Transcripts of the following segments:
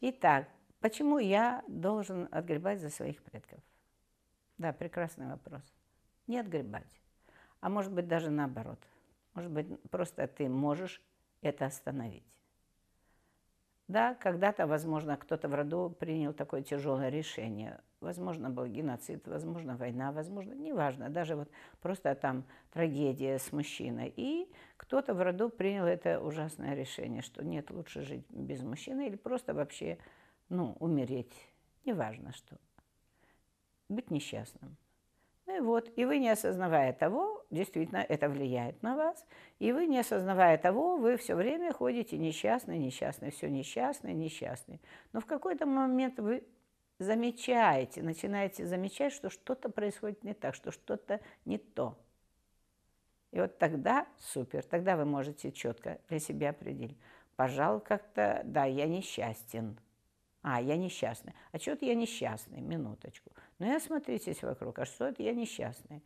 итак, почему я должен отгребать за своих предков? Да, прекрасный вопрос. Не отгребать. А может быть, даже наоборот. Может быть, просто ты можешь это остановить. Да, когда-то, возможно, кто-то в роду принял такое тяжелое решение. Возможно, был геноцид, возможно, война, возможно, неважно, даже вот просто там трагедия с мужчиной. И кто-то в роду принял это ужасное решение, что нет, лучше жить без мужчины или просто вообще, ну, умереть, неважно что. Быть несчастным. И вот, и вы не осознавая того, действительно это влияет на вас, и вы не осознавая того, вы все время ходите несчастный, несчастный, все несчастный, несчастный. Но в какой-то момент вы замечаете, начинаете замечать, что что-то происходит не так, что что-то не то. И вот тогда супер, тогда вы можете четко для себя определить. Пожалуй, как-то, да, я несчастен. А, я несчастный. А что-то я несчастный, минуточку. Ну, я осмотритесь вокруг, а что это я несчастный?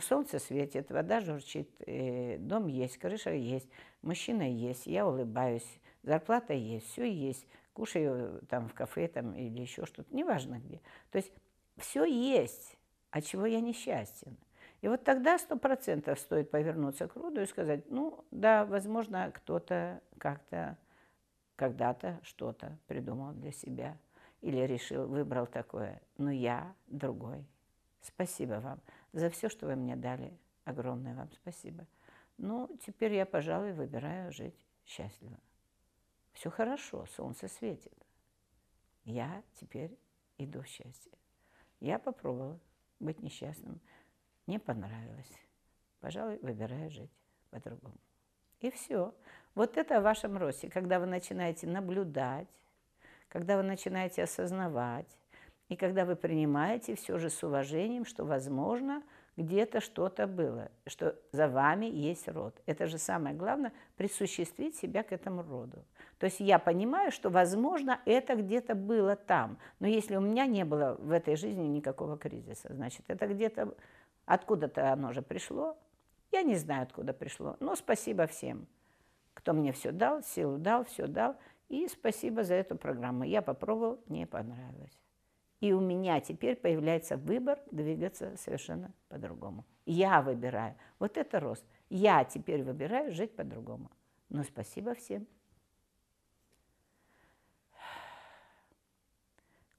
Солнце светит, вода журчит, э, дом есть, крыша есть, мужчина есть, я улыбаюсь, зарплата есть, все есть, кушаю там в кафе там, или еще что-то, неважно где. То есть все есть, от чего я несчастен. И вот тогда сто процентов стоит повернуться к роду и сказать, ну да, возможно, кто-то как-то когда-то что-то придумал для себя или решил, выбрал такое, но я другой. Спасибо вам за все, что вы мне дали. Огромное вам спасибо. Ну, теперь я, пожалуй, выбираю жить счастливо. Все хорошо, солнце светит. Я теперь иду в счастье. Я попробовала быть несчастным. Не понравилось. Пожалуй, выбираю жить по-другому. И все. Вот это о вашем росте, когда вы начинаете наблюдать, когда вы начинаете осознавать, и когда вы принимаете все же с уважением, что, возможно, где-то что-то было, что за вами есть род. Это же самое главное – присуществить себя к этому роду. То есть я понимаю, что, возможно, это где-то было там, но если у меня не было в этой жизни никакого кризиса, значит, это где-то откуда-то оно же пришло. Я не знаю, откуда пришло, но спасибо всем, кто мне все дал, силу дал, все дал. И спасибо за эту программу. Я попробовал, мне понравилось. И у меня теперь появляется выбор двигаться совершенно по-другому. Я выбираю. Вот это рост. Я теперь выбираю жить по-другому. Но спасибо всем.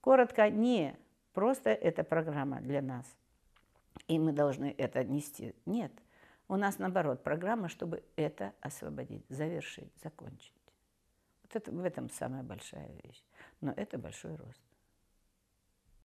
Коротко, не просто эта программа для нас, и мы должны это нести. Нет, у нас наоборот программа, чтобы это освободить, завершить, закончить. Вот это, в этом самая большая вещь. Но это большой рост.